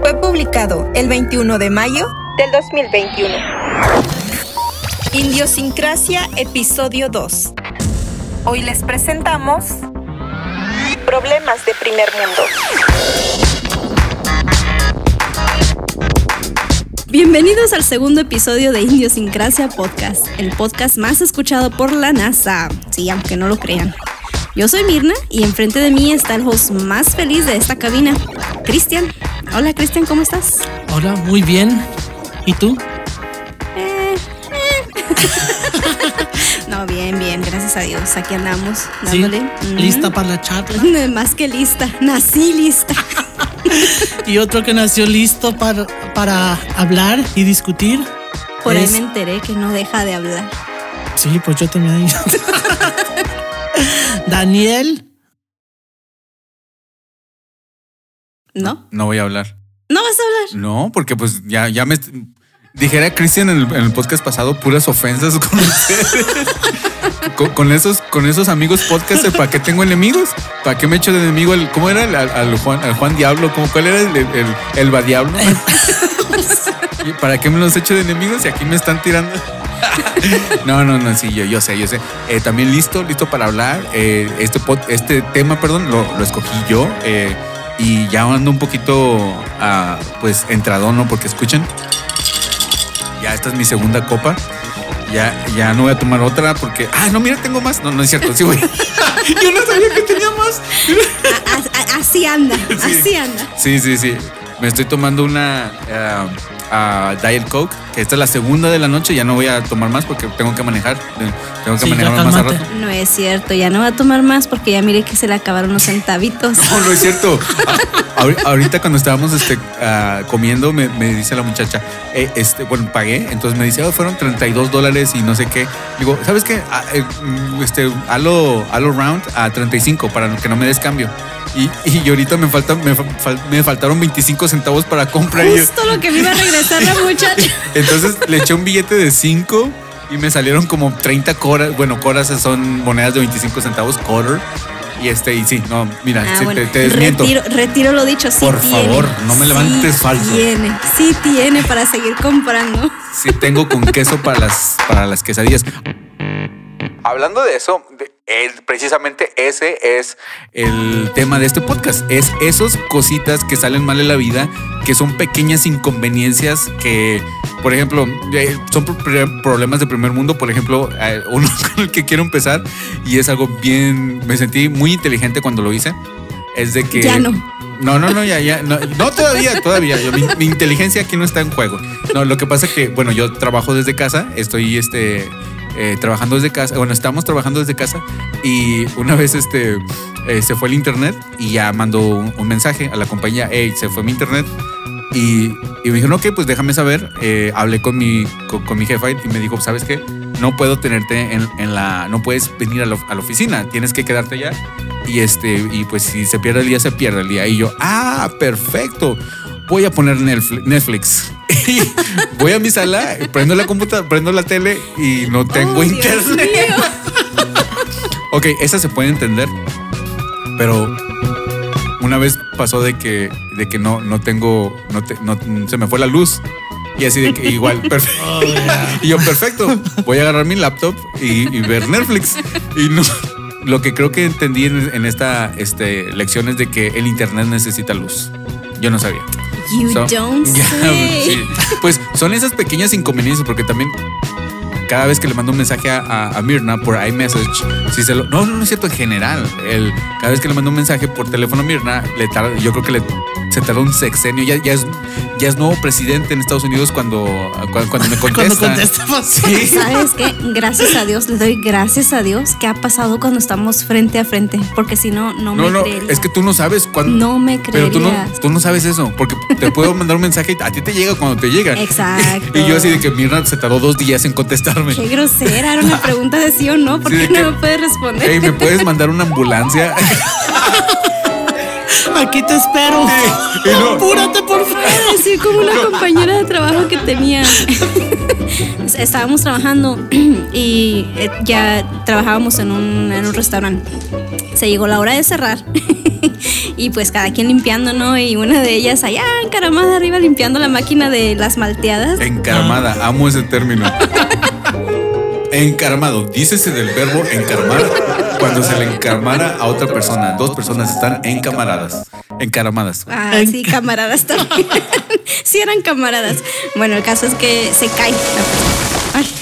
fue publicado el 21 de mayo del 2021. Indiosincrasia, episodio 2. Hoy les presentamos Problemas de primer mundo. Bienvenidos al segundo episodio de Indiosincrasia Podcast, el podcast más escuchado por la NASA. Sí, aunque no lo crean. Yo soy Mirna y enfrente de mí está el host más feliz de esta cabina, Cristian. Hola Cristian, ¿cómo estás? Hola, muy bien. ¿Y tú? Eh, eh. no, bien, bien, gracias a Dios. Aquí andamos dándole. ¿Sí? ¿Lista para la charla? Más que lista, nací lista. y otro que nació listo para, para hablar y discutir. Por es... ahí me enteré que no deja de hablar. Sí, pues yo también. Daniel. ¿No? No voy a hablar. ¿No vas a hablar? No, porque pues ya, ya me dijera Cristian en, en el, podcast pasado puras ofensas con ustedes. con, con, esos, con esos amigos podcast, ¿para qué tengo enemigos? ¿Para qué me echo de enemigo al, ¿cómo era? Al, al Juan, al Juan Diablo, ¿cómo, ¿cuál era el, el, el va Diablo? ¿Para qué me los echo de enemigos? Y aquí me están tirando. no, no, no, sí, yo, yo sé, yo sé. Eh, también listo, listo para hablar. Eh, este, pod, este tema, perdón, lo, lo escogí yo. Eh, y ya ando un poquito, uh, pues, entradón, ¿no? Porque escuchen. Ya esta es mi segunda copa. Ya, ya no voy a tomar otra porque. Ah, no, mira, tengo más. No, no es cierto. Sí, voy. yo no sabía que tenía más. así anda, sí. así anda. Sí, sí, sí. Me estoy tomando una. Uh, a Diet Coke, que esta es la segunda de la noche, ya no voy a tomar más porque tengo que manejar, tengo que sí, manejar más a rato. No es cierto, ya no va a tomar más porque ya mire que se le acabaron los centavitos. No, no es cierto. Ahorita cuando estábamos este, uh, comiendo, me, me, dice la muchacha, eh, este, bueno, pagué, entonces me dice, oh, fueron 32 dólares y no sé qué. Digo, ¿sabes qué? Este, halo, halo round a 35 para que no me des cambio. Y, y ahorita me, falta, me, me, faltaron 25 centavos para comprar. Justo lo que me iba a regresar la muchacha. Entonces le eché un billete de 5 y me salieron como 30 coras. Bueno, coras son monedas de 25 centavos, quarter. Y este, y sí, no, mira, ah, sí, bueno, te, te, desmiento. Retiro, retiro, lo dicho, sí Por tiene, favor, no me levantes sí falso. Tiene, sí tiene para seguir comprando. Sí tengo con queso para las, para las quesadillas. Hablando de eso, de, precisamente ese es el tema de este podcast. Es esos cositas que salen mal en la vida, que son pequeñas inconveniencias que, por ejemplo, son problemas de primer mundo. Por ejemplo, uno con el que quiero empezar y es algo bien, me sentí muy inteligente cuando lo hice. Es de que... Ya no. No, no, no, ya, ya. No, no todavía, todavía. Mi, inteligencia aquí no está en juego. No, lo que pasa es que, bueno, yo trabajo desde casa, estoy este, eh, trabajando desde casa. Bueno, estamos trabajando desde casa y una vez este, eh, se fue el internet y ya mandó un, un, mensaje a la compañía, hey, se fue mi internet. Y, y me dijeron, ok, pues déjame saber. Eh, hablé con mi, con, con, mi jefa y me dijo, ¿sabes qué? No puedo tenerte en, en la. No puedes venir a la, a la, oficina, tienes que quedarte allá. Y este, y pues si se pierde el día, se pierde el día. Y yo, ah, perfecto. Voy a poner Netflix. Y voy a mi sala, prendo la computadora, prendo la tele y no tengo oh, internet. ok, esa se puede entender. Pero una vez pasó de que, de que no, no tengo, no, te, no se me fue la luz. Y así de que igual, perfecto. Oh, yeah. Y yo, perfecto, voy a agarrar mi laptop y, y ver Netflix. Y no, lo que creo que entendí en, en esta este, lección es de que el internet necesita luz. Yo no sabía. You so, don't yeah, say. Sí. Pues son esas pequeñas inconveniencias porque también cada vez que le mando un mensaje a, a, a Mirna por iMessage, si se lo, no, no, no es cierto en general. El, cada vez que le mando un mensaje por teléfono a Mirna, le tarda, yo creo que le, se tarda un sexenio. Ya, ya, es, ya es nuevo presidente en Estados Unidos cuando, cuando, cuando me contesta. cuando. Sí. ¿Sabes qué? Gracias a Dios, le doy gracias a Dios que ha pasado cuando estamos frente a frente. Porque si no, no, no me no, creería. Es que tú no sabes cuándo. No me creerías. Pero tú no, tú no sabes eso. Porque te puedo mandar un mensaje y a ti te llega cuando te llega. Exacto. Y yo así de que Mirna se tardó dos días en contestarme. Qué grosera. Era una pregunta de sí o no. ¿Por Sí, qué de no que, me puedes responder? Hey, ¿me puedes mandar una ambulancia? Aquí te espero. Apúrate, por favor. Así como una compañera de trabajo que tenía. Estábamos trabajando y eh, ya trabajábamos en un, en un restaurante. Se llegó la hora de cerrar. y pues cada quien limpiando, ¿no? Y una de ellas allá encaramada arriba limpiando la máquina de las malteadas. Encaramada, amo ese término. Encaramado, dícese del verbo encarmar cuando se le encarmara a otra persona. Dos personas están encamaradas, encaramadas. Ah, sí, camaradas también. sí eran camaradas. Bueno, el caso es que se cae la persona. Ay,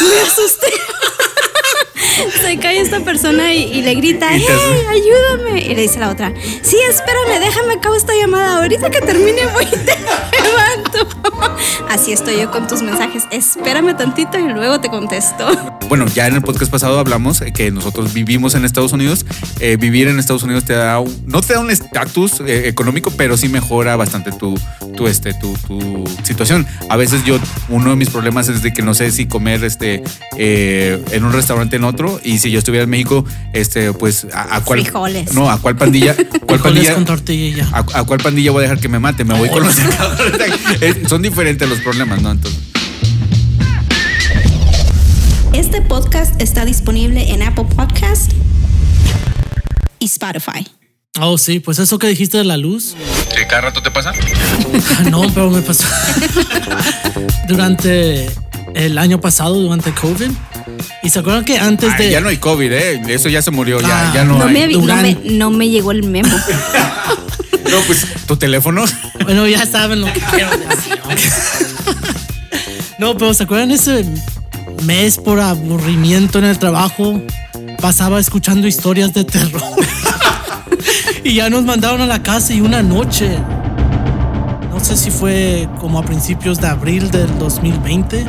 me asusté. Se cae esta persona y, y le grita, ¡Hey, ayúdame! Y le dice la otra, sí, espérame, déjame acabo esta llamada. Ahorita que termine voy y te levanto. Así estoy yo con tus mensajes. Espérame tantito y luego te contesto. Bueno, ya en el podcast pasado hablamos eh, que nosotros vivimos en Estados Unidos. Eh, vivir en Estados Unidos te da, un- no te da un estatus eh, económico, pero sí mejora bastante tu, tu, este, tu, tu situación. A veces yo, uno de mis problemas es de que no sé si comer este, eh, en un restaurante en otro y si yo estuviera en México, este, pues a, a cuál... Frijoles. No, a cuál pandilla... ¿Cuál pandilla? con tortilla. ¿A, a cuál pandilla voy a dejar que me mate? Me voy con los Son diferentes los problemas, ¿no? Entonces, Este podcast está disponible en Apple Podcast y Spotify. Oh, sí, pues eso que dijiste de la luz. ¿Que cada rato te pasa? Ah, No, pero me pasó durante el año pasado, durante COVID. Y se acuerdan que antes Ay, de. ya no hay COVID, ¿eh? Eso ya se murió, ya, Ah. ya no, No hay. me, no, me, no me llegó el memo. No, pues tu teléfono. Bueno, ya saben lo que quiero decir. No, pero ¿se acuerdan ese mes por aburrimiento en el trabajo? Pasaba escuchando historias de terror. y ya nos mandaron a la casa y una noche, no sé si fue como a principios de abril del 2020,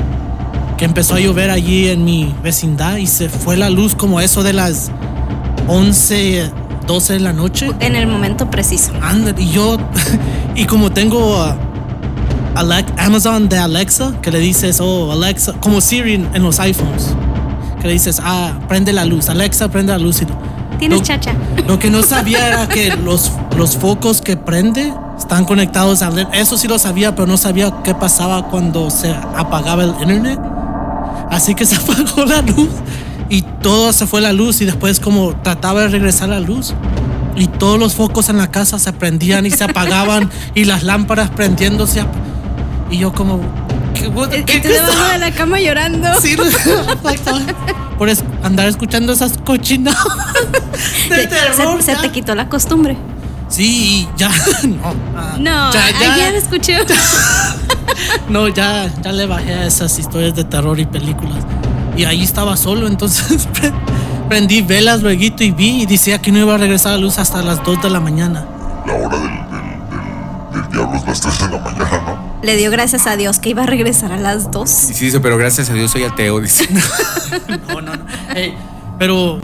que empezó a llover allí en mi vecindad y se fue la luz como eso de las 11, 12 de la noche. en el momento preciso. Anda, y yo, y como tengo Amazon de Alexa, que le dices, oh, Alexa, como Siri en, los iPhones, que le dices, ah, prende la luz, Alexa, prende la luz. Y Tienes lo- chacha. Lo que no sabía era que los, los focos que prende están conectados a LED. Eso sí lo sabía, pero no sabía qué pasaba cuando se apagaba el internet. Así que se apagó la luz y todo se fue la luz y después como trataba de regresar la luz y todos los focos en la casa se prendían y se apagaban y las lámparas prendiéndose y yo como ¿qué, qué- qué de la cama llorando. Sí, por es- andar escuchando esas cochinas de Se- terror. se, ya. te quitó la costumbre. Sí, y ya no. ah, No, ya, ya, ayer escuché. no, ya, ya le bajé a esas historias de terror y películas. Y ahí estaba solo, entonces pre- prendí velas luego y vi y decía que no iba a regresar la luz hasta las 2 de la mañana. la hora del, del, del, del diablo es las 3 de la mañana, ¿no? Le dio gracias a Dios que iba a regresar a las Y 2. sí dice, pero gracias a Dios soy ateo, dice. No, no, no. Ey, pero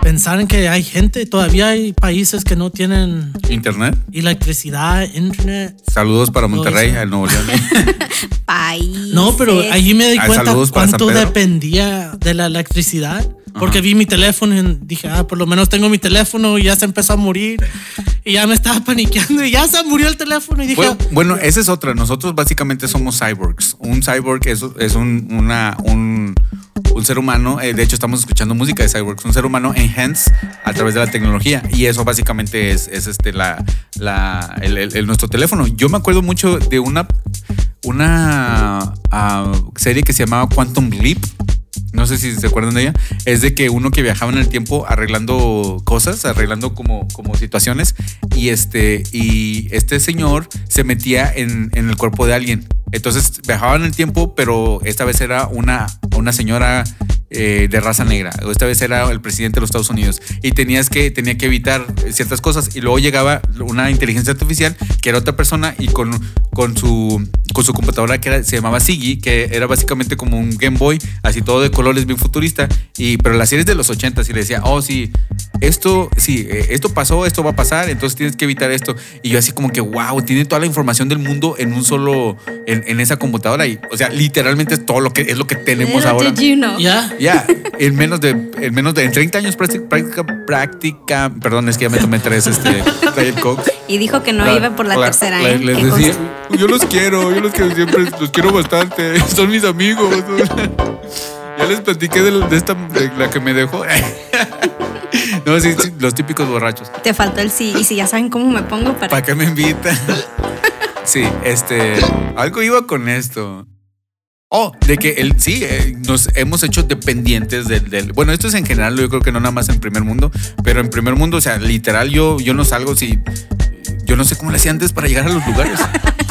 pensar en que hay gente, todavía hay países que no tienen Internet. electricidad, internet. Saludos para Monterrey, al Nuevo León. País. No, pero allí me di Ah, cuenta cuánto dependía de la electricidad. Porque vi mi teléfono y dije, ah, por lo menos tengo mi teléfono y ya se empezó a morir. Y ya me estaba paniqueando y ya se murió el teléfono. Y dije, Bueno, bueno, esa es otra. Nosotros básicamente somos cyborgs. Un cyborg es, es un, una, un, un ser humano. eh, de hecho, estamos escuchando música de cyborgs. Un ser humano enhanced a través de la tecnología. Y eso básicamente es, es este, la, el- nuestro teléfono. Yo me acuerdo mucho de una, una ah, serie que se llamaba Quantum Leap. No sé si se acuerdan de ella. Es de que uno que viajaba en el tiempo arreglando cosas, arreglando como, como situaciones. Y este, y este señor se metía en, en el cuerpo de alguien. Entonces viajaba en el tiempo, pero esta vez era una, una señora eh, de raza negra. Esta vez era el presidente de los Estados Unidos. Y tenías que, tenía que evitar ciertas cosas. Y luego llegaba una inteligencia artificial que era otra persona y con, con, su, con su computadora que era- se llamaba Sigi, que era básicamente como un Game Boy, así todo de colores, bien futurista. Y, pero la serie es de los 80 y le decía, oh, sí, esto, sí, eh, esto pasó, esto va a pasar, entonces tienes que evitar esto. Y yo así como que, wow, tiene toda la información del mundo en un solo, en, en esa computadora. Y, o sea, literalmente es todo lo que es lo que tenemos Little ahora. you know. Ya. Ya, en menos de, en menos de en 30 años práctica, práctica, práctica, perdón, es que ya me tomé tres, este, Diet Coke. Y dijo que no La- iba por la, la- tercera. la- ¿eh? Les decía, yo los quiero, yo los quiero siempre, los quiero bastante, son mis amigos. Ya les platiqué de, la- de esta, de la que me dejó. No, sí, sí, los típicos borrachos. Te faltó el sí. Y si ya saben cómo me pongo para. ¿Para qué me invitan? Sí, este, algo iba con esto. Oh, de que el, sí, eh, nos hemos hecho dependientes del, del- Bueno, esto es en general, yo creo que no nada más en primer mundo, pero en primer mundo, o sea, literal, yo, yo no salgo si. Yo no sé cómo le hacía antes para llegar a los lugares.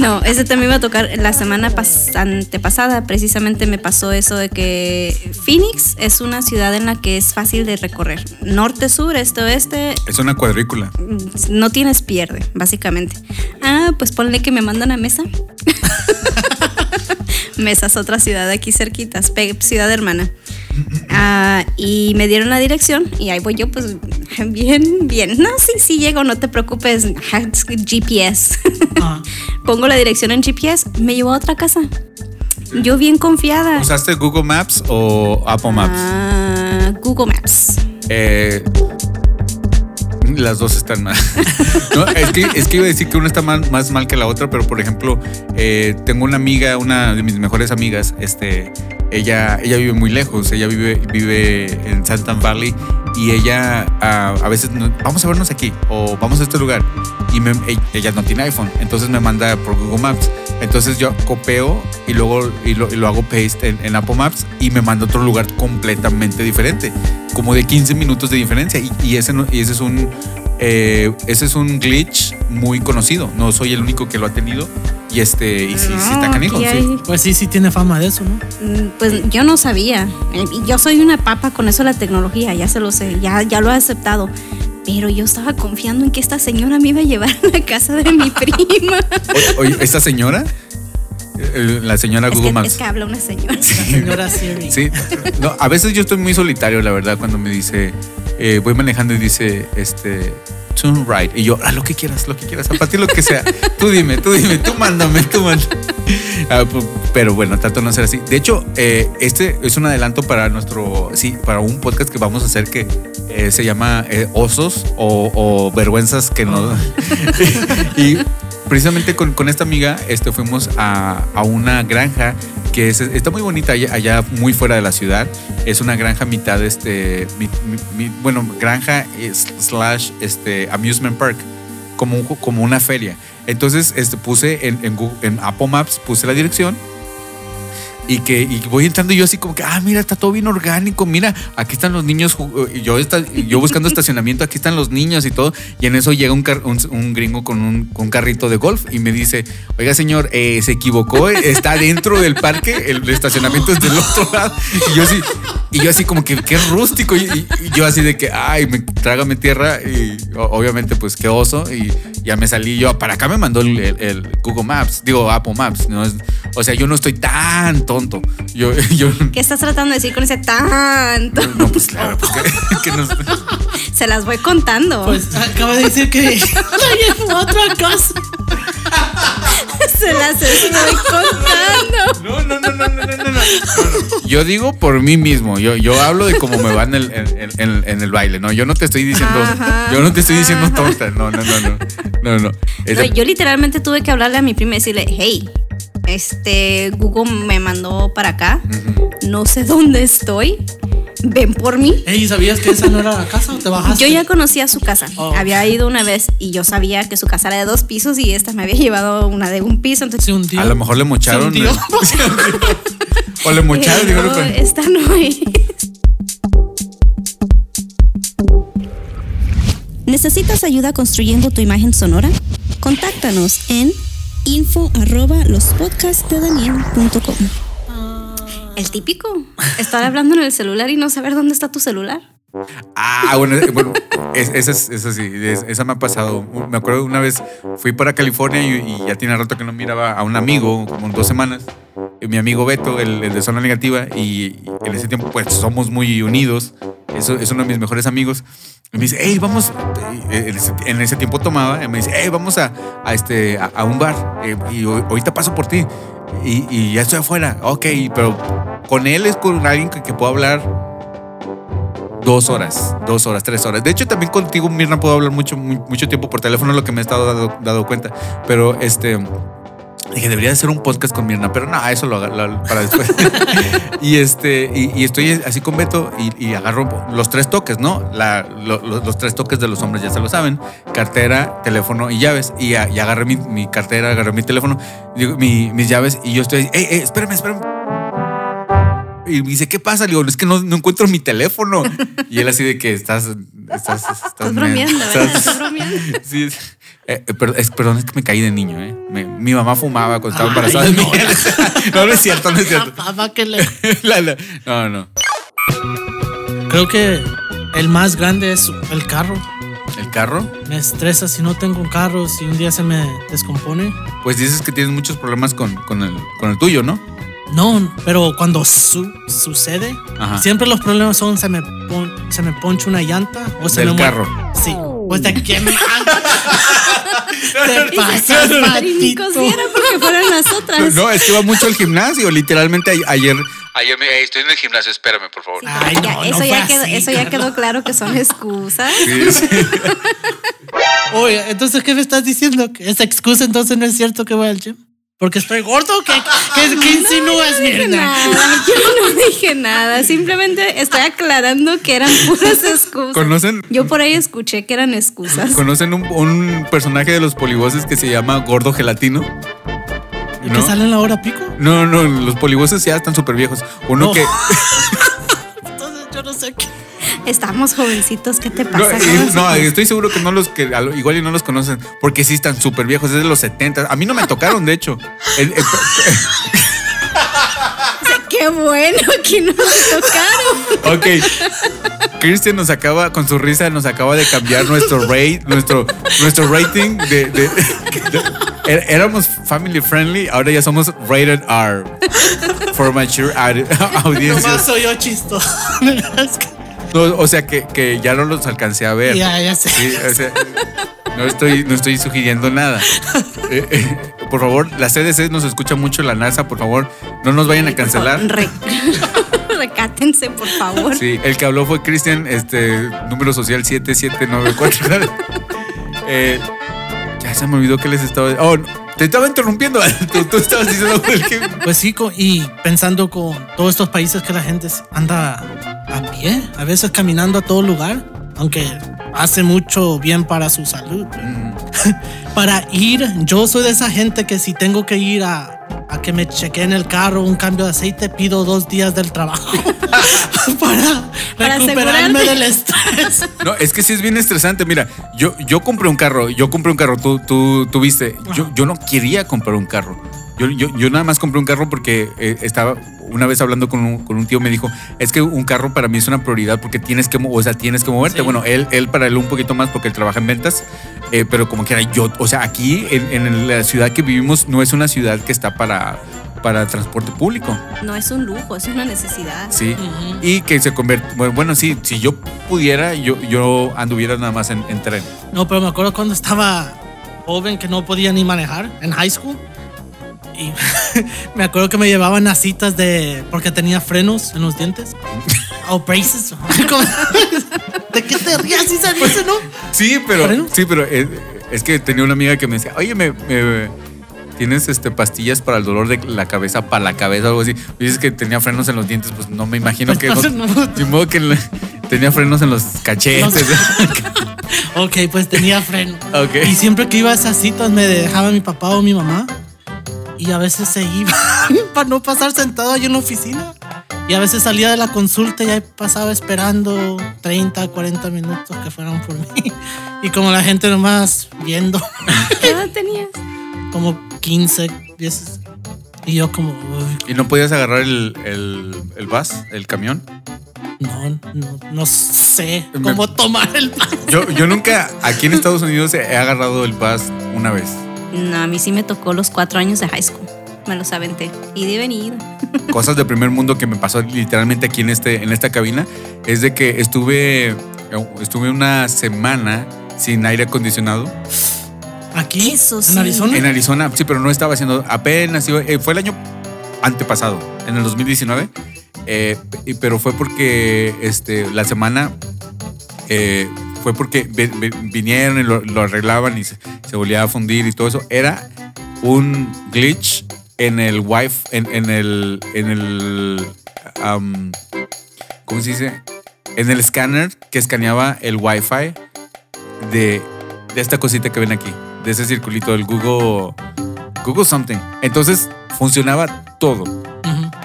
No, ese también iba a tocar la semana pas- antepasada. Precisamente me pasó eso de que Phoenix es una ciudad en la que es fácil de recorrer. Norte, sur, este, oeste, Es una cuadrícula. no tienes pierde, básicamente. Ah, pues ponle que me mandan a Mesa. Mesa es otra ciudad aquí cerquitas, ciudad hermana. Ah, y me dieron la dirección y ahí voy yo, pues bien, bien. No, sí, sí llego, no te preocupes. GPS. Ah. Pongo la dirección en GPS, me llevó a otra casa. Yo bien confiada. ¿Usaste Google Maps o Apple Maps? Ah, Google Maps. Eh, las dos están mal. No, es, que, es que iba a decir que una está mal- más mal que la otra, pero por ejemplo, eh, tengo una amiga, una de mis mejores amigas, este, ella, ella vive muy lejos, ella vive, vive en Santan Valley y ella ah, a veces, vamos a vernos aquí o vamos a este lugar y e- ella no tiene iPhone, entonces me manda por Google Maps. Entonces yo copio y luego y lo, lo hago paste en, Apple Maps y me manda a otro lugar completamente diferente, como de 15 minutos de diferencia. Y, y ese, y ese es un eh, ese es un glitch muy conocido. No soy el único que lo ha tenido. Y este, y sí, sí está No, canijo. sí. Pues sí, sí tiene fama de eso, ¿no? Mm, Pues yo no sabía. Eh, Yo soy una papa con eso de la tecnología, ya se lo sé, ya, ya lo he aceptado. Pero yo estaba confiando en que esta señora me iba a llevar a la casa de mi prima. Oye, esta señora, la señora es, Google que, Maps. es que habla una señora. La señora Siri. Sí, no, a veces yo estoy muy solitario, la verdad, cuando me dice, eh, voy manejando y dice, este, turn right. Y yo, ah, lo que quieras, lo que quieras, a partir de lo que sea. Tú dime, tú dime, tú mándame, tú mándame. Ah, pero bueno, trato de no ser así. De hecho, eh, este es un adelanto para nuestro, sí, para un podcast que vamos a hacer que eh, se llama eh, Osos o, o Vergüenzas que no. y precisamente con, esta amiga este, fuimos a, a una granja que es- está muy bonita allá, allá muy fuera de la ciudad. Es una granja mitad, este, bueno, granja slash este, amusement park, como, un como una feria. Entonces este, puse en, en, Google- en Apple Maps, puse la dirección y que y voy entrando y yo así como que, ah, mira, está todo bien orgánico, mira, aquí están los niños, y yo, yo buscando estacionamiento, aquí están los niños y todo, y en eso llega un, car- un, gringo con un, carrito de golf y me dice, oiga señor, eh, se equivocó, está dentro del parque, el estacionamiento es del otro lado, y yo así, y yo así como que, qué rústico, y, yo así de que, ay, me, trágame tierra, y obviamente pues qué oso, y ya me salí yo, para acá me mandó el, Google Maps, digo Apple Maps, ¿no? O sea, yo no estoy tan tonto, yo, yo ¿Qué estás tratando de decir con ese tanto? no, pues claro, pues que, que nos- Se las voy contando. Pues acaba de decir que otra casa. Se las estoy contando. No, no, no, no, no, no, no, no. Yo digo por mí mismo, yo, yo hablo de cómo me va en el, en, en- en el baile, no, yo no te estoy diciendo, Ajá, yo no te estoy diciendo ajá. tonta, no, no, no, no, no, no. Esa- No, yo literalmente tuve que hablarle a mi prima y decirle, hey, este Google me mandó para acá, no sé dónde estoy, ven por mí. Ey, ¿sabías que esa no era la casa o te bajaste? Yo ya conocía su casa, Oh. había ido una vez y yo sabía que su casa era de dos pisos y esta me había llevado una de un piso, entonces Se hundió. a lo mejor le mocharon. Hundió. o le mocharon, Pero digo, pero- esta no es. ¿Necesitas ayuda construyendo tu imagen sonora? Contáctanos en info arroba lospodcastdedaniel.com. El típico, estar hablando en el celular y no saber dónde está tu celular. Ah, bueno, eh, bueno es- esa, es- esa sí, es- esa me ha pasado. Me acuerdo una vez fui para California y, y ya tiene rato que no miraba a un amigo, como dos semanas. Mi amigo Beto, el, el de zona negativa, y, en ese tiempo pues somos muy unidos. Eso es uno de mis mejores amigos. Y me dice, hey, vamos. y En ese, tiempo tomaba. Y me dice, hey, vamos a, a este, a, a un bar. eh, y ho- ahorita paso por ti. Y, y ya estoy afuera. Ok, pero con él es con alguien que, que puedo hablar dos horas, dos horas, tres horas. De hecho, también contigo, Mirna, puedo hablar mucho, mu- mucho tiempo por teléfono, lo que me he estado dado cuenta. Pero este. Dije, debería hacer un podcast con Mirna, pero no, eso lo lo- para después. y este, y, estoy así con Beto y, agarro los tres toques, ¿no? Los tres toques de los hombres ya se lo saben: cartera, teléfono y llaves. Y, agarré mi, cartera, agarré mi teléfono, mi- mis llaves y yo estoy, hey, hey, espérame, espérame. Y me dice, ¿qué pasa? Le digo, es que no, no encuentro mi teléfono. Y él así de que estás... Estás, estás, Estás bromeando, estás- ¿verdad? Estás bromeando. Sí, es- eh, eh, perdón, es, perdón, es que me caí de niño, ¿eh? Me- mi mamá fumaba cuando estaba Ay, embarazada de no. mí. No, no es cierto, no es cierto. Que le- La- la- no, no. Creo que el más grande es el carro. ¿El carro? Me estresa si no tengo un carro, si un día se me descompone. Pues dices que tienes muchos problemas con, con, el, con el tuyo, ¿no? No, pero cuando su- sucede, Ajá. siempre los problemas son se me, pon- se me poncha una llanta o se Del me muere- carro. Sí. Pues de qué me Te pasas, ni porque fueran las otras. No, es que va mucho al gimnasio. Literalmente ayer... Ayer me... "Ey, estoy en el gimnasio, espérame, por favor. Sí, Ay, pero ya- no, eso, no ya quedó, así, eso ya quedó claro que son excusas. Sí, sí. Oye, entonces, ¿qué me estás diciendo? ¿Que ¿Esa excusa entonces no es cierto que voy al gym? ¿Porque estoy gordo? ¿Qué, qué, qué insinúas, No dije Mirna? nada, yo no dije nada, simplemente estoy aclarando que eran puras excusas. ¿Conocen, Yo por ahí escuché que eran excusas. ¿Conocen un, un personaje de los polivoces que se llama Gordo Gelatino? ¿Y que sale en la hora pico? No, no, los polivoces ya están súper viejos. Uno No. que... Entonces, yo no sé qué. Estamos jovencitos, ¿qué te No, pasa? no, estoy seguro que no los que igual y no los conocen porque sí están súper viejos, es de los 70. A mí no me tocaron, de hecho. El- el- Qué bueno que nos tocaron. ok. Christian nos acaba, con su risa, nos acaba de cambiar nuestro rate, nuestro, nuestro rating de, de- de- éramos family friendly, ahora ya somos rated R. For mature Nomás audiencias. soy yo chistoso. No, o sea que, que ya no los alcancé a ver. ya, ya sé. Sí, o sea, no estoy, no estoy sugiriendo nada. Eh, eh, por favor, la CDC nos escucha mucho, la NASA, por favor, no nos vayan a cancelar. Re- Recátense, por favor. Sí, el que habló fue Cristian, este, número social 7794. eh, ya se me olvidó que les estaba. Oh, no, te estaba interrumpiendo. tú, tú estabas diciendo que. Pues sí, y pensando con todos estos países que la gente anda a pie, a veces caminando a todo lugar, aunque hace mucho bien para su salud. para ir, yo soy de esa gente que si tengo que ir a, a que me chequeen el carro, un cambio de aceite, pido dos días del trabajo para, Para recuperarme asegurarte. del estrés. No, es que sí es bien estresante. Mira, yo, yo compré un carro, yo compré un carro, tú, tú, tú viste. Yo, yo no quería comprar un carro. Yo, yo, yo nada más compré un carro porque eh, estaba una vez hablando con un, con un tío, me dijo, es que un carro para mí es una prioridad porque tienes que, o sea, tienes que moverte. Sí. Bueno, él, él para él un poquito más porque él trabaja en ventas, eh, pero como quiera, yo, o sea, aquí en, en la ciudad que vivimos no es una ciudad que está para, para transporte público. No es un lujo, es una necesidad. Sí. Y que se convierte, bueno, bueno, sí, si yo pudiera, yo, yo anduviera nada más en, en tren. No, pero me acuerdo cuando estaba joven que no podía ni manejar en high school. Y me acuerdo que me llevaban a citas de. porque tenía frenos en los dientes. O braces. ¿De qué te rías? Sí se dice, ¿no? Sí, pero, sí, pero eh, es, que tenía una amiga que me decía, oye, me, me- tienes este pastillas para el dolor de la cabeza, para la cabeza, algo así. Y dices que tenía frenos en los dientes, pues no me imagino que. Pues, no, no. de modo que le- tenía frenos en los cachetes. Ok, pues tenía freno. Ok. Y siempre que iba a esas citas me dejaba mi papá o mi mamá. Y a veces se iba para no pasar sentado ahí en la oficina. Y a veces salía de la consulta y ahí pasaba esperando 30, 40 minutos que fueran por mí. Y como la gente nomás viendo, ¿Qué edad tenías? como 15, 10. Y yo como, uy, ¿Y no podías agarrar el, el, el bus, el camión? No, no, no sé Me- cómo tomar el pass. Yo, yo nunca aquí en Estados Unidos he agarrado el pass una vez. No, a mí sí me tocó los cuatro años de high school. Me los aventé. Y de venida. Cosas de primer mundo que me pasó literalmente aquí en, este, en esta cabina es de que estuve, estuve una semana sin aire acondicionado Aquí, Eso sí. en Arizona. en Arizona. Sí, pero no estaba haciendo apenas. iba- eh, fue el año antepasado, en el 2019. eh, pero fue porque este, la semana eh, fue porque vi- vi- vinieron y lo, lo arreglaban y se, se volvía a fundir y todo eso. Era un glitch en el wifi, en, en el, en el, am, ¿cómo se dice? En el escáner que escaneaba el wifi de, de esta cosita que ven aquí, de ese circulito, el Google, Google something. Entonces funcionaba todo.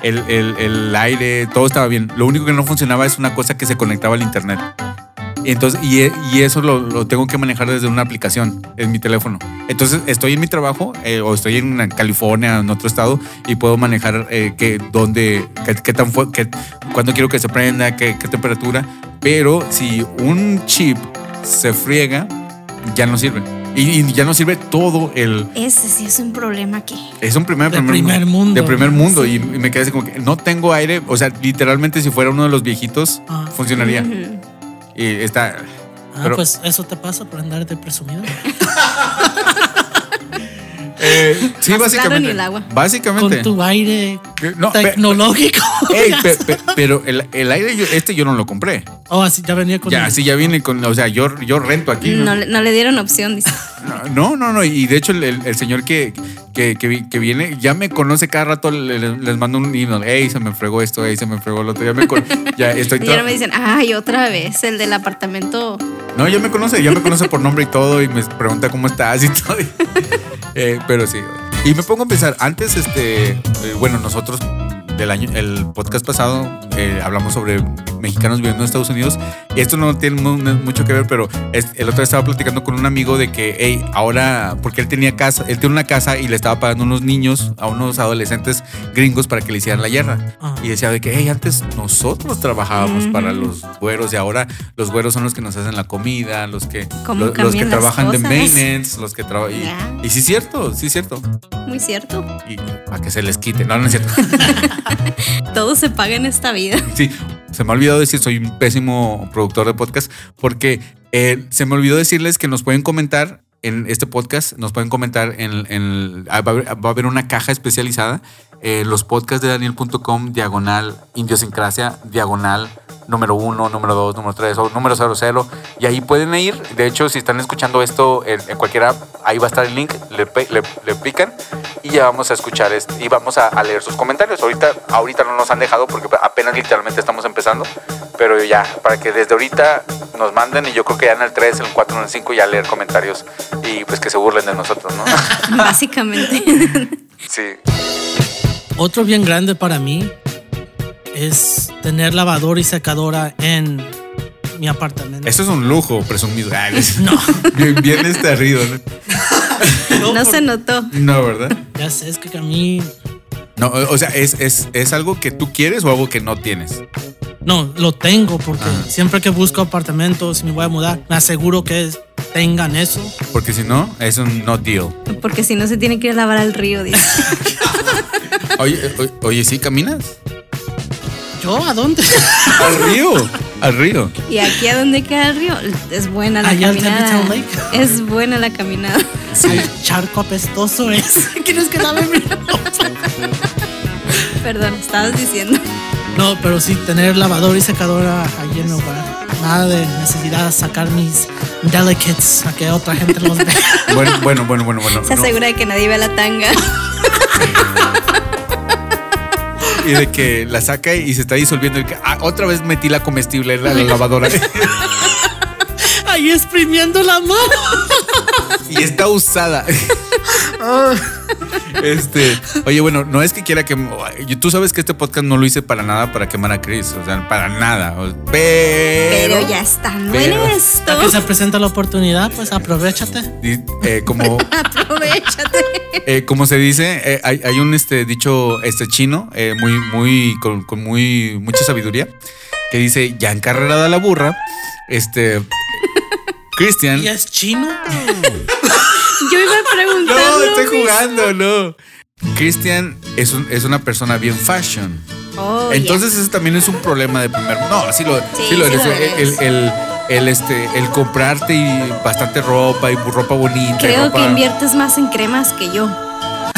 El, el- el aire, todo estaba bien. Lo único que no funcionaba es una cosa que se conectaba al internet. Entonces, y, e- y eso lo, lo tengo que manejar desde una aplicación en mi teléfono. Entonces, estoy en mi trabajo eh, o estoy en California, en otro estado, y puedo manejar eh, qué, dónde, qué, qué tan fu- qué- cuándo quiero que se prenda, qué, qué temperatura. Pero si un chip se friega, ya no sirve. Y, y ya no sirve todo el, Ese sí es un problema aquí. es un primer, De primer mundo. De primer mundo. Y, y me quedé así como que no tengo aire. O sea, literalmente si fuera uno de los viejitos, Ah. funcionaría. Y está. Ah, Pero- pues eso te pasa por andar de presumido. Eh, sí, Más claro básicamente. ni el agua. Básicamente. Con tu aire No, pe- tecnológico. Ey, pe- pe- pero el, el aire, yo- este yo no lo compré. Oh, así ya venía con Ya, el- sí, ya viene con. O sea, yo, yo rento aquí. No, le- no le dieron opción, dice. No, no, no. Y de hecho, el, el- el señor que, que, que vi- que viene ya me conoce cada rato. le- le- les mando un email. Hey, se me fregó esto, hey, se me fregó lo otro. Ya me ya estoy Y ahora me dicen, ay, otra vez, el del apartamento. No, ya me conoce, ya me conoce por nombre y todo y me pregunta cómo estás y todo. Eh, pero sí. Y me pongo a pensar, antes, este, eh, bueno, nosotros del año, el podcast pasado eh, hablamos sobre mexicanos viviendo en Estados Unidos. Y esto no tiene mu- mucho que ver, pero es- el otro día estaba platicando con un amigo de que, hey, ahora, porque él tenía casa, él tiene una casa y le estaba pagando a unos niños, a unos adolescentes gringos para que le hicieran la yarda. Ah. Y decía de que, hey, antes nosotros trabajábamos Ujú. para los güeros y ahora los güeros son los que nos hacen la comida, los que, ¿Cómo lo- los, que trabajan de cosas? maintenance, los que trabajan. Ya. Y, y sí es cierto, sí es cierto. Muy cierto. Y para que se les quite. No, no es cierto. Todo se paga en esta vida. Sí, se me ha olvidado decir, soy un pésimo productor de podcast, porque eh, se me olvidó decirles que nos pueden comentar en este podcast, nos pueden comentar en, en- ah, va, a haber, va a haber una caja especializada, eh, los podcasts de daniel.com, diagonal, idiosincrasia, diagonal, número uno, número dos, número tres o número cero, cero, y ahí pueden ir, de hecho, si están escuchando esto en, en cualquier app, ahí va a estar el link, le, le- le pican y ya vamos a escuchar este, y vamos a, a leer sus comentarios. Ahorita, ahorita no nos han dejado porque apenas literalmente estamos empezando, pero ya, para que desde ahorita nos manden y yo creo que ya en el 3, en el 4, en el 5 ya leer comentarios y pues que se burlen de nosotros, ¿no? Básicamente. sí. Otro bien grande para mí es tener lavadora y secadora en mi apartamento. Eso es un lujo presumido. No, Bien, bien estarrido, ¿no? No por- se notó. No, ¿verdad? Ya sé, es que a mí. No, o sea, ¿es, es, es algo que tú quieres o algo que no tienes? No, lo tengo porque Ah. siempre que busco apartamentos y me voy a mudar, me aseguro que tengan eso. Porque si no, es un no deal. Porque si no se tiene que ir a lavar al río, dice. Oye, eh, oye, oye, ¿sí caminas? ¿Yo a dónde? Al río. Al río. Y aquí a donde queda el río, es buena la Allá al caminada. Lake. Es buena la caminada. Al charco apestoso es. ¿Quieres que lave mi ropa? Perdón, estabas diciendo. No, pero sí, tener lavadora y secadora ahí en hogar. Nada de necesidad de sacar mis delicates a que otra gente los vea. Bueno, bueno, bueno, bueno, bueno. Se no. asegura de que nadie vea la tanga. Y de que la saca y se está disolviendo. y que, ah, otra vez metí la comestible en la, la lavadora. Ahí exprimiendo la mano. y está usada. Este, oye, bueno, no es que quiera que tú sabes que este podcast no lo hice para nada para quemar a Chris, o sea, para nada. Pero, Pero ya estando pero- en esto, que se presenta la oportunidad, pues aprovechate. y, eh, como aprovechate. Eh, como se dice, eh, hay, hay un este dicho este chino, eh, muy, muy, con, con muy mucha sabiduría, que dice, ya encarrerada la burra, este, Cristian... ¿Y es chino? Yo iba a preguntar. No, estoy mismo. jugando, no. Cristian es, un- es una persona bien fashion. Oh, Entonces ese también es un problema de primer No, sí lo, sí Sí, lo sí eres. lo El, eres. el, el- el, este, el comprarte y bastante ropa y ropa bonita. y Creo ropa- que inviertes más en cremas que yo.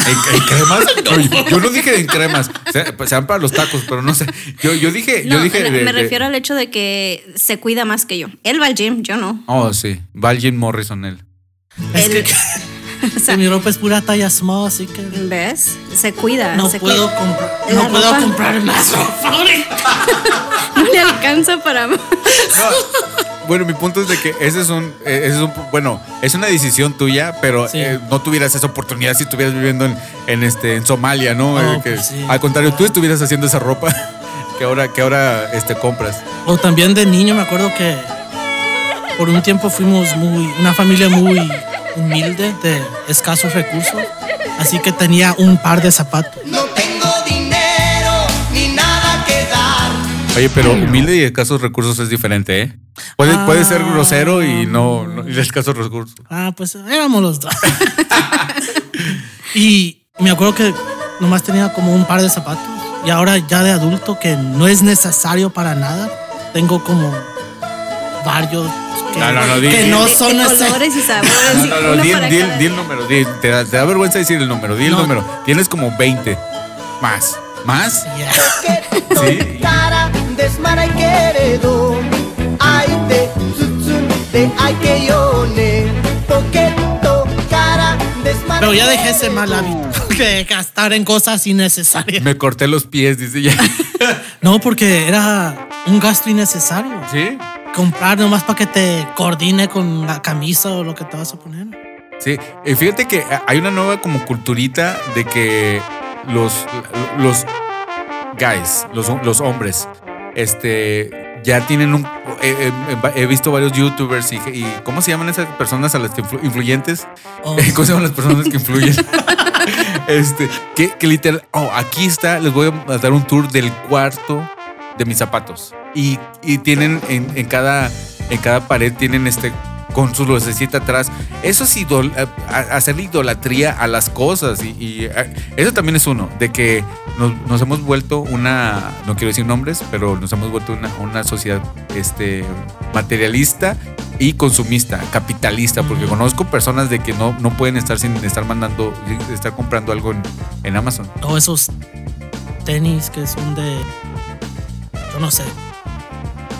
¿En, en cremas? No, yo, yo no dije en cremas. O sea, pues, sean para los tacos, pero no sé. Yo, yo dije. No, yo dije me, de- me de- refiero al hecho de que se cuida más que yo. Él va al gym, yo no. Oh, sí. Va Jim Morrison él. Es Él- que, O sea, mi ropa es pura talla small, así que ¿Ves? Se cuida. no se puedo cuida. comprar, La no puedo comprar más ropa. No le alcanza para más. Bueno, mi punto es de que ese es un, eh, ese es un bueno, es una decisión tuya, pero Sí. eh, no tuvieras esa oportunidad si estuvieras viviendo en, en, este en Somalia, ¿no? Oh, Eh, que, pues sí. Al contrario, tú estuvieras haciendo esa ropa que ahora que ahora este compras. O también de niño me acuerdo que por un tiempo fuimos muy una familia muy humilde de escasos recursos, así que tenía un par de zapatos. No Oye, pero humilde y escasos recursos es diferente, ¿eh? Puede, Ah. puede ser grosero y no, no y escasos recursos. Ah, pues éramos los dos. y me acuerdo que nomás tenía como un par de zapatos. Y ahora ya de adulto, que no es necesario para nada, tengo como varios que No, no, no, di- que di- no de, son colores y sabores. No, no, no, di, cada- el número, di- te, da, te da vergüenza decir el número, di el número. Tienes como 20 más. ¿Más? Sí. Pero ya dejé ese mal hábito de gastar en cosas innecesarias. Me corté los pies, dice ya. No, porque era un gasto innecesario. ¿Sí? Comprar nomás para que te coordine con la camisa o lo que te vas a poner. Sí, eh, fíjate que hay una nueva como culturita de que los, los guys, los, los hombres, este, ya tienen un... eh, eh, he visto varios youtubers y, y ¿cómo se llaman esas personas a las que influ- influyentes? Oh. ¿Cómo se llaman las personas que influyen? este, que, que literal, oh, aquí está, les voy a dar un tour del cuarto de mis zapatos. Y, y tienen en, en cada, en cada pared tienen este con su lucecita atrás. Eso es idol, a- hacerle idolatría a las cosas. Y, y, eh, eso también es uno, de que nos, nos hemos vuelto una, no quiero decir nombres, pero nos hemos vuelto una, una sociedad este, materialista y consumista, capitalista, porque conozco personas de que no, no pueden estar sin estar mandando, sin estar comprando algo en, en Amazon. O esos tenis que son de. Yo no sé.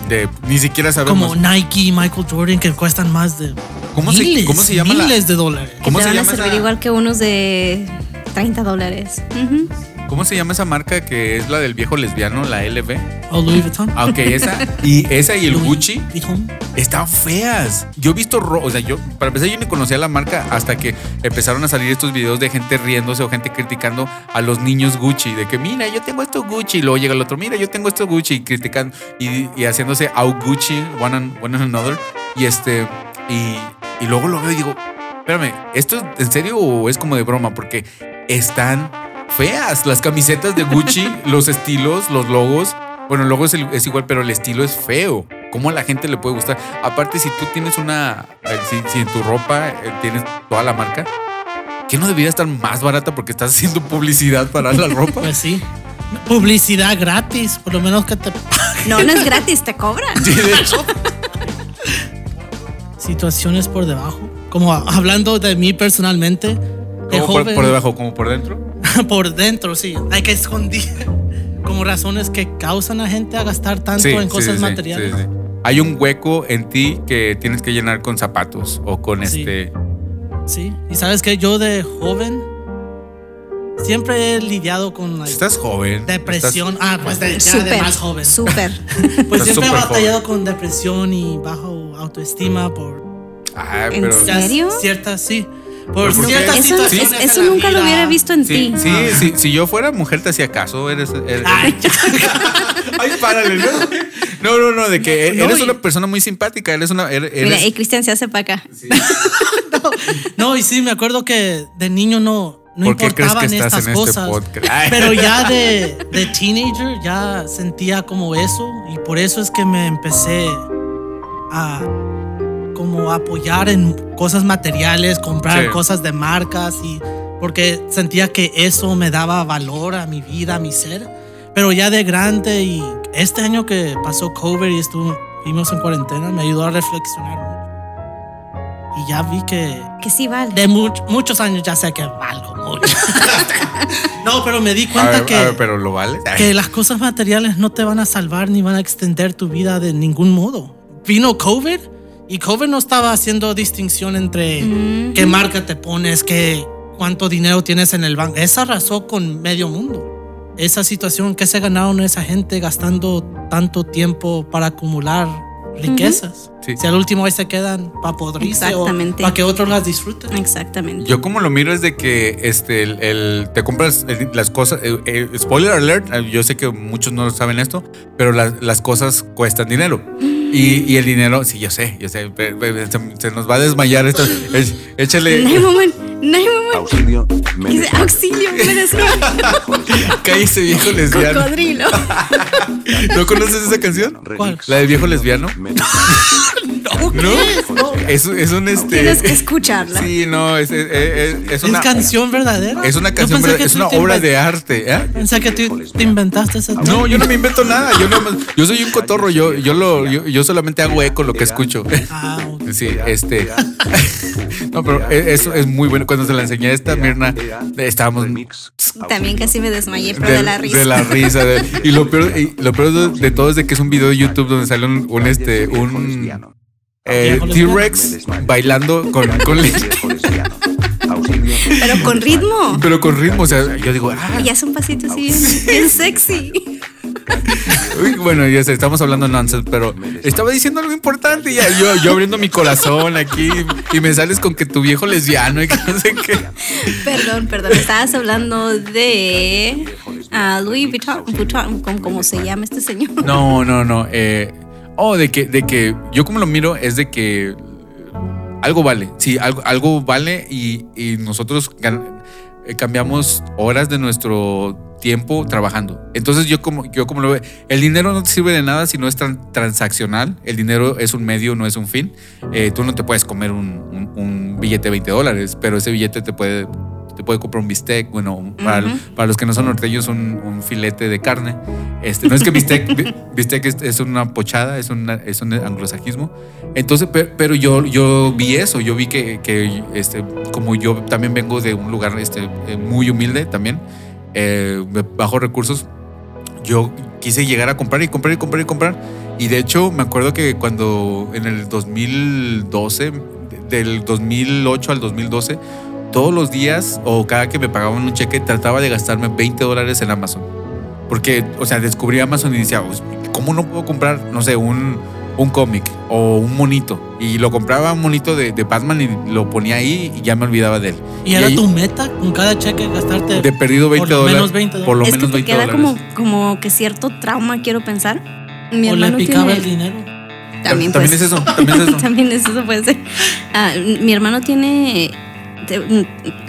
De, ni siquiera sabemos. Como Nike y Michael Jordan que cuestan más de. ¿Cómo se- miles, cómo se llama la- Miles de dólares. Que ¿Cómo te se van a servir esa- igual que unos de 30 dólares. Ujú. ¿Cómo se llama esa marca que es la del viejo lesbiano, la LV? O Louis Vuitton. Ah, ok, esa. Y esa y el Louis Gucci Vuitton. están feas. Yo he visto, ro- o sea, yo, para empezar, yo ni conocía la marca hasta que empezaron a salir estos videos de gente riéndose o gente criticando a los niños Gucci. De que, mira, yo tengo esto Gucci. Y luego llega el otro, mira, yo tengo esto Gucci. Y criticando y, y haciéndose out Gucci, one and, one and another. Y este, y, y luego lo veo y digo, espérame, ¿esto es en serio o es como de broma? Porque están feas las camisetas de Gucci, los estilos, los logos. Bueno, el logo es, el- es igual, pero el estilo es feo. ¿Cómo a la gente le puede gustar? Aparte, si tú tienes una. eh, Si, si en tu ropa eh, tienes toda la marca, ¿qué no debería estar más barata porque estás haciendo publicidad para la ropa? Pues sí. Publicidad gratis, por lo menos que te. No, no es gratis, te cobran. Sí, de hecho. Situaciones por debajo. Como hablando de mí personalmente. De Como por, por debajo, como por dentro. por dentro, sí. Hay que esconder. Como razones que causan a gente a gastar tanto Sí, en cosas sí, materiales. sí, sí. Hay un hueco en ti que tienes que llenar con zapatos o con Sí. este. Sí, y sabes que yo de joven siempre he lidiado con la Estás joven. depresión. Ah, pues de, ya de Súper, más joven. súper. Pues Estás siempre he batallado con depresión y bajo autoestima por Ay, ¿En ¿Serio? ciertas, sí. ¿Pero Por ciertas Eso, no- situaciones. es- eso nunca lo hubiera visto en Sí, ti. sí, sí, si yo fuera mujer te hacía caso, eres. eres- Ay, Ay, párale, ¿no? No, no, no, de que No, eres una persona muy simpática, eres una. eres- Mira, y Cristian se hace para acá. no, y sí, me acuerdo que de niño no, no ¿Por qué crees que importaban estás estas en este cosas. Pero ya de, de teenager ya sentía como eso y por eso es que me empecé a como apoyar en cosas materiales, comprar Sí. cosas de marcas y porque sentía que eso me daba valor a mi vida, a mi ser. Pero ya de grande y este año que pasó COVID y estuvimos en cuarentena me ayudó a reflexionar mucho. Y ya vi que Que sí vale. de much- muchos años ya sé que valgo mucho. no, pero me di A cuenta ver, que, a ver, pero lo vale. que las cosas materiales no te van a salvar ni van a extender tu vida de ningún modo. Vino COVID y COVID no estaba haciendo distinción entre qué marca te pones, qué, cuánto dinero tienes en el banco. Esa arrasó con medio mundo. Esa situación que se ganaron esa gente gastando tanto tiempo para acumular riquezas. Sí. Si al último ahí se quedan para podrirse o para que otros las disfruten. Exactamente. Yo como lo miro es de que este el, el- te compras el- las cosas eh, eh, spoiler alert eh, yo sé que muchos no saben esto pero las, las cosas cuestan dinero y, y el dinero sí yo sé yo sé se, se nos va a desmayar esto Es- échale No hay momento. No hay momento. Auxilio, me Dice, auxilio, me desmayo. cállese viejo lesbiano Cocodrilo. ¿no conoces esa canción? ¿Cuál? la de viejo lesbiano ¿no? Es, es un este Tienes que escucharla. sí no es, es, es- es ¿Es una canción verdadera? es una canción pensé verdad- que es una obra de arte ¿eh? Pensé que tú te inventaste esa No, yo no me invento nada. Yo, no, yo soy un cotorro. Yo, yo, lo, yo, yo solamente hago eco lo que escucho. Ah, ok. Sí, este. No, pero eso es muy bueno. Cuando se la enseñé a esta Mirna, estábamos También casi me desmayé, pero de, la risa. de la risa, de- y lo peor, y lo peor de, de todo es de que es un video de YouTube donde sale un, un, este, un eh, T-Rex bailando con, con Pero con ritmo. pero con ritmo. O sea, yo digo, ah, Y hace un pasito así bien, bien sexy. Uy, bueno, ya sé, estamos hablando nonsense, pero estaba diciendo algo importante y ya, yo, yo abriendo mi corazón aquí y me sales con que tu viejo lesbiano y que no sé qué. Perdón, perdón. Estabas hablando de ah, Louis Vuitton, Vuitton, como, como se llama este señor. No, no, no. eh, oh, de que, de que yo como lo miro es de que algo vale. Sí, algo, algo vale y, y nosotros eh, cambiamos horas de nuestro tiempo trabajando. Entonces yo como, yo como lo veo, el dinero no te sirve de nada si no es tran- transaccional. El dinero es un medio, no es un fin. Eh, tú no te puedes comer un, un- un billete de 20 dólares, pero ese billete te puede, te puede comprar un bistec. Bueno, para, Ujú. para los que no son norteños, un, un filete de carne. Este, no es que bistec, bi- bistec es, es una pochada, es, una- es un anglosajismo. Entonces, pe- pero, yo, yo vi eso, yo vi que, que, este, como yo también vengo de un lugar este, eh, muy humilde también, eh, de bajos recursos, yo quise llegar a comprar y comprar y comprar y comprar. Y de hecho, me acuerdo que cuando en el 2012, del 2008 al 2012, todos los días o cada que me pagaban un cheque, trataba de gastarme 20 dólares en Amazon. Porque, o sea, descubrí Amazon y decía, "Pues, ¿cómo no puedo comprar, no sé, un, un cómic o un monito? Y lo compraba un monito de, de Batman y lo ponía ahí y ya me olvidaba de él. ¿Y era ahí- tu meta con cada cheque gastarte? De perdido 20 por lo dólares. menos 20 Por lo es que menos te 20 queda dólares. como, como que cierto trauma, quiero pensar. Mi ¿O le hermano picaba tiene. el dinero? También, También pues, es eso, también es eso. también es eso puede ser. Ah, mi hermano tiene.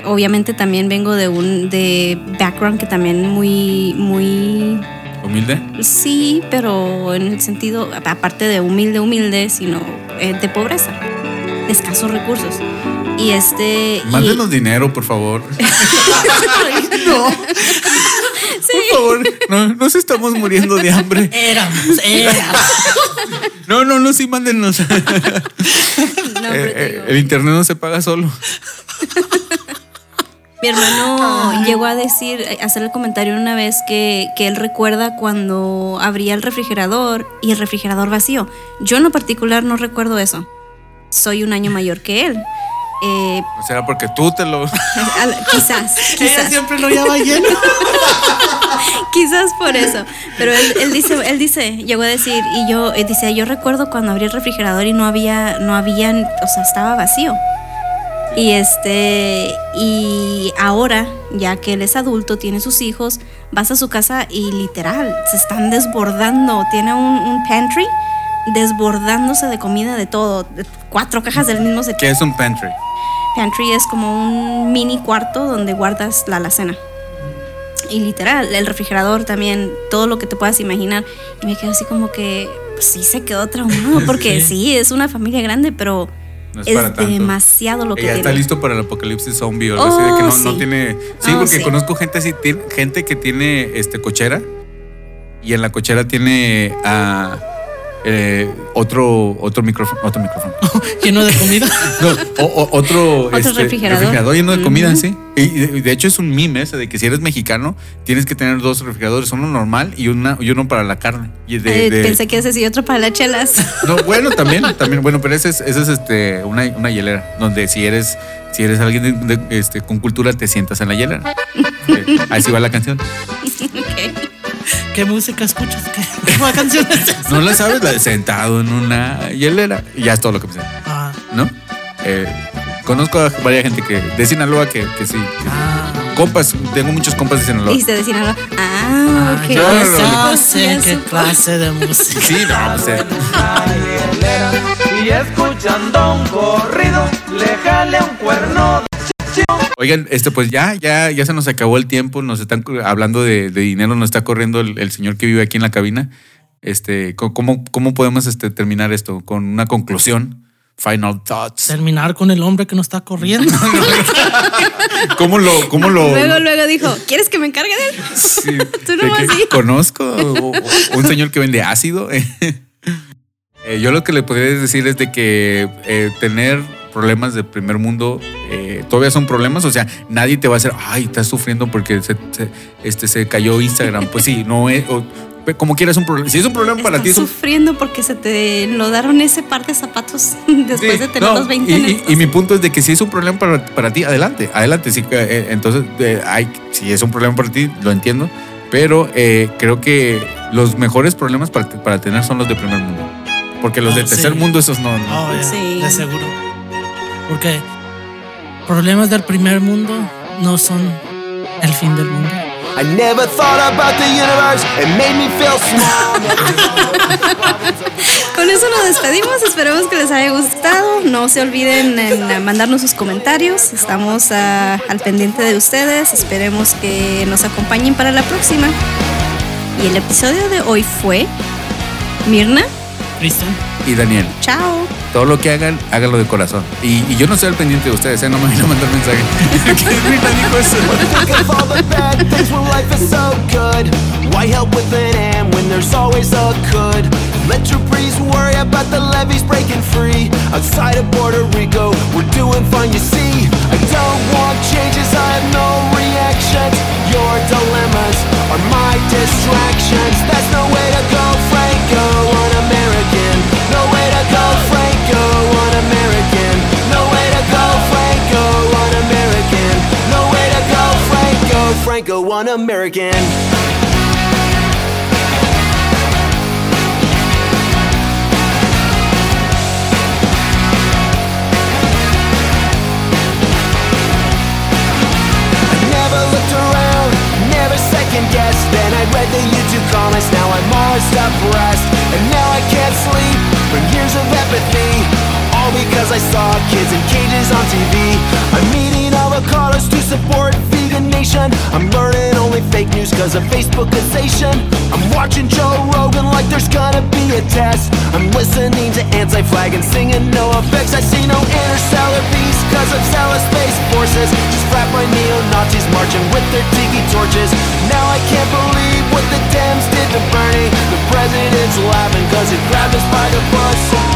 Obviamente también vengo de un de background que también muy muy Humilde. sí pero en el sentido aparte de humilde humilde sino eh, de pobreza de escasos recursos y este y- Mándenos dinero, por favor. no Por favor. No, nos estamos muriendo de hambre. Éramos, éramos. No, no, no, sí, mándenos. no, Eh, eh, el internet no se paga solo. Mi hermano llegó a decir, a hacer el comentario una vez que, que él recuerda cuando abría el refrigerador y el refrigerador vacío. Yo en lo particular no recuerdo eso. Soy un año mayor que él. Eh, O sea, porque tú te lo. quizás, Ella quizás, siempre lo lleva lleno. quizás por eso. Pero él, él dice, él dice, llegó a decir, y yo, eh, dice, yo recuerdo cuando abrí el refrigerador y no había, no habían, o sea, estaba vacío. Y este, y ahora, ya que él es adulto, tiene sus hijos, vas a su casa y literal, se están desbordando. Tiene un, un pantry desbordándose de comida de todo. de cuatro cajas del mismo se ¿Qué es un pantry? pantry es como un mini cuarto donde guardas la alacena. Y literal, el refrigerador también, todo lo que te puedas imaginar. Y me quedo así como que, pues sí se quedó traumado, porque Sí. sí. es una familia grande, pero No es es, para tanto. demasiado lo que Ella está listo para el apocalipsis zombie o algo así de que Oh, no, no sí. tiene. Sí, Oh, porque sí. conozco gente así, gente que tiene este cochera y en la cochera tiene ah, eh, otro, otro micrófono, otro micrófono. Lleno de comida. No, o- o- otro, este, refrigerador. lleno de comida, sí. Y, y de, de hecho es un meme ese de que si eres mexicano tienes que tener dos refrigeradores, uno normal y, una, y uno para la carne. Y de- Eh, de- Pensé que ese sí, otro para las chelas. no, bueno, también, también, bueno, pero ese es, ese es este, una, una hielera, donde si eres, si eres alguien de- de, este, con cultura, te sientas en la hielera. Eh, así va la canción. Ok. ¿Qué música escuchas? ¿Qué, qué canción es esa? ¿No la sabes? La de sentado en una hielera. Y ya es todo lo que me sé, Ah, ¿no? Eh, conozco a varias gente que, de Sinaloa que, que sí. que- ah. compas, tengo muchos compas de Sinaloa. Dijiste de Sinaloa. Ah, Ah, ok. yo Ya sé qué clase de música. Sí, no, sea, Y escuchando un corrido, le jale un cuerno. Oigan, este, pues ya, ya, ya se nos acabó el tiempo. Nos están hablando de, de dinero, nos está corriendo el, el señor que vive aquí en la cabina. Este, ¿cómo, cómo podemos este, terminar esto? Con una conclusión. Final thoughts. Terminar con el hombre que nos está corriendo. ¿Cómo lo, cómo lo? Luego, luego dijo, ¿quieres que me encargue de él? Sí, Tú de nomás que sí. Conozco o- o- un señor que vende ácido. Eh, yo lo que le podría decir es de que eh, tener problemas de primer mundo eh, todavía son problemas. O sea, nadie te va a hacer, ay, estás sufriendo porque se, se- este, se cayó Instagram. Pues sí, no es. o- como quieras un problema. Si es un problema para Estás ti, es un sufriendo porque se te lo daron ese par de zapatos después Sí, de tener no, los 20 y, en y- y mi punto es de que si es un problema para, para ti, adelante, adelante. Sí, que, eh, entonces, eh, hay, si es un problema para ti, lo entiendo. Pero eh, creo que los mejores problemas para, para tener son los de primer mundo. Porque los Oh, de tercer sí. mundo, esos no. no. Oh, Sí. de seguro. Porque problemas del primer mundo no son el fin del mundo. I never thought about the universe. It made me feel small. Con eso nos despedimos. Esperemos que les haya gustado. No se olviden en mandarnos sus comentarios. Estamos ah, al pendiente de ustedes. Esperemos que nos acompañen para la próxima. Y el episodio de hoy fue Mirna. Cristian. Y Daniel, Chao. todo lo que hagan, háganlo de corazón. Y, y yo no estoy al pendiente de ustedes, ¿eh? no me vayan a mandar mensaje. ¿Qué dijo eso? Think of all the bad things when life is so good. Why help with an and when there's always a could? Let your breeze worry about the levees breaking free. Outside of Puerto Rico, we're doing fine, you see. I don't want changes, I have no reactions. Your dilemmas are my distractions. That's no way to go, Franco, to go, Franco, un-American. No way to go, Franco, un-American. No way to go, Franco, Franco, un-American. Never looked around, never second guessed. Then I read the YouTube comments, now I'm all suppressed. And now I can't sleep from years of apathy. All because I saw kids in cages on TV. I'm eating avocados to support vegan nation. I'm learning only fake news cause of Facebookization. I'm watching Joe Rogan like there's gonna be a test. I'm listening to anti-flag and singing no effects. I see no interstellar peace cause of zealous space forces. Just frat my neo-Nazis marching with their tiki torches. Now I can't believe what the Dems did to Bernie. The president's laughing cause he grabbed us by the bus.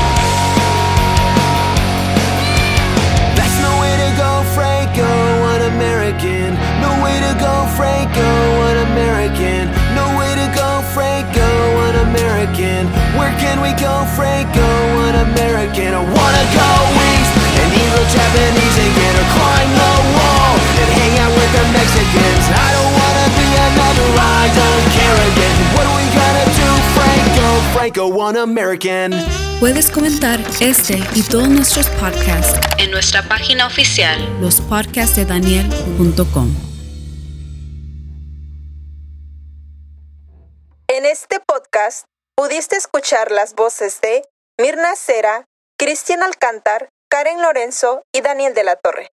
Way to go, Franco, an American. No way to go, Franco, an American. Where can we go, Franco, an American? I wanna go east and eat real Japanese again, or climb the wall and hang out with the Mexicans. I don't wanna be another I don't care again. What are we gonna do, Franco, Franco, one American? Puedes comentar este y todos nuestros podcasts en nuestra página oficial lospodcastdedaniel.com. este podcast pudiste escuchar las voces de Mirna Cera, Cristian Alcántar Karen Lorenzo y Daniel de la Torre.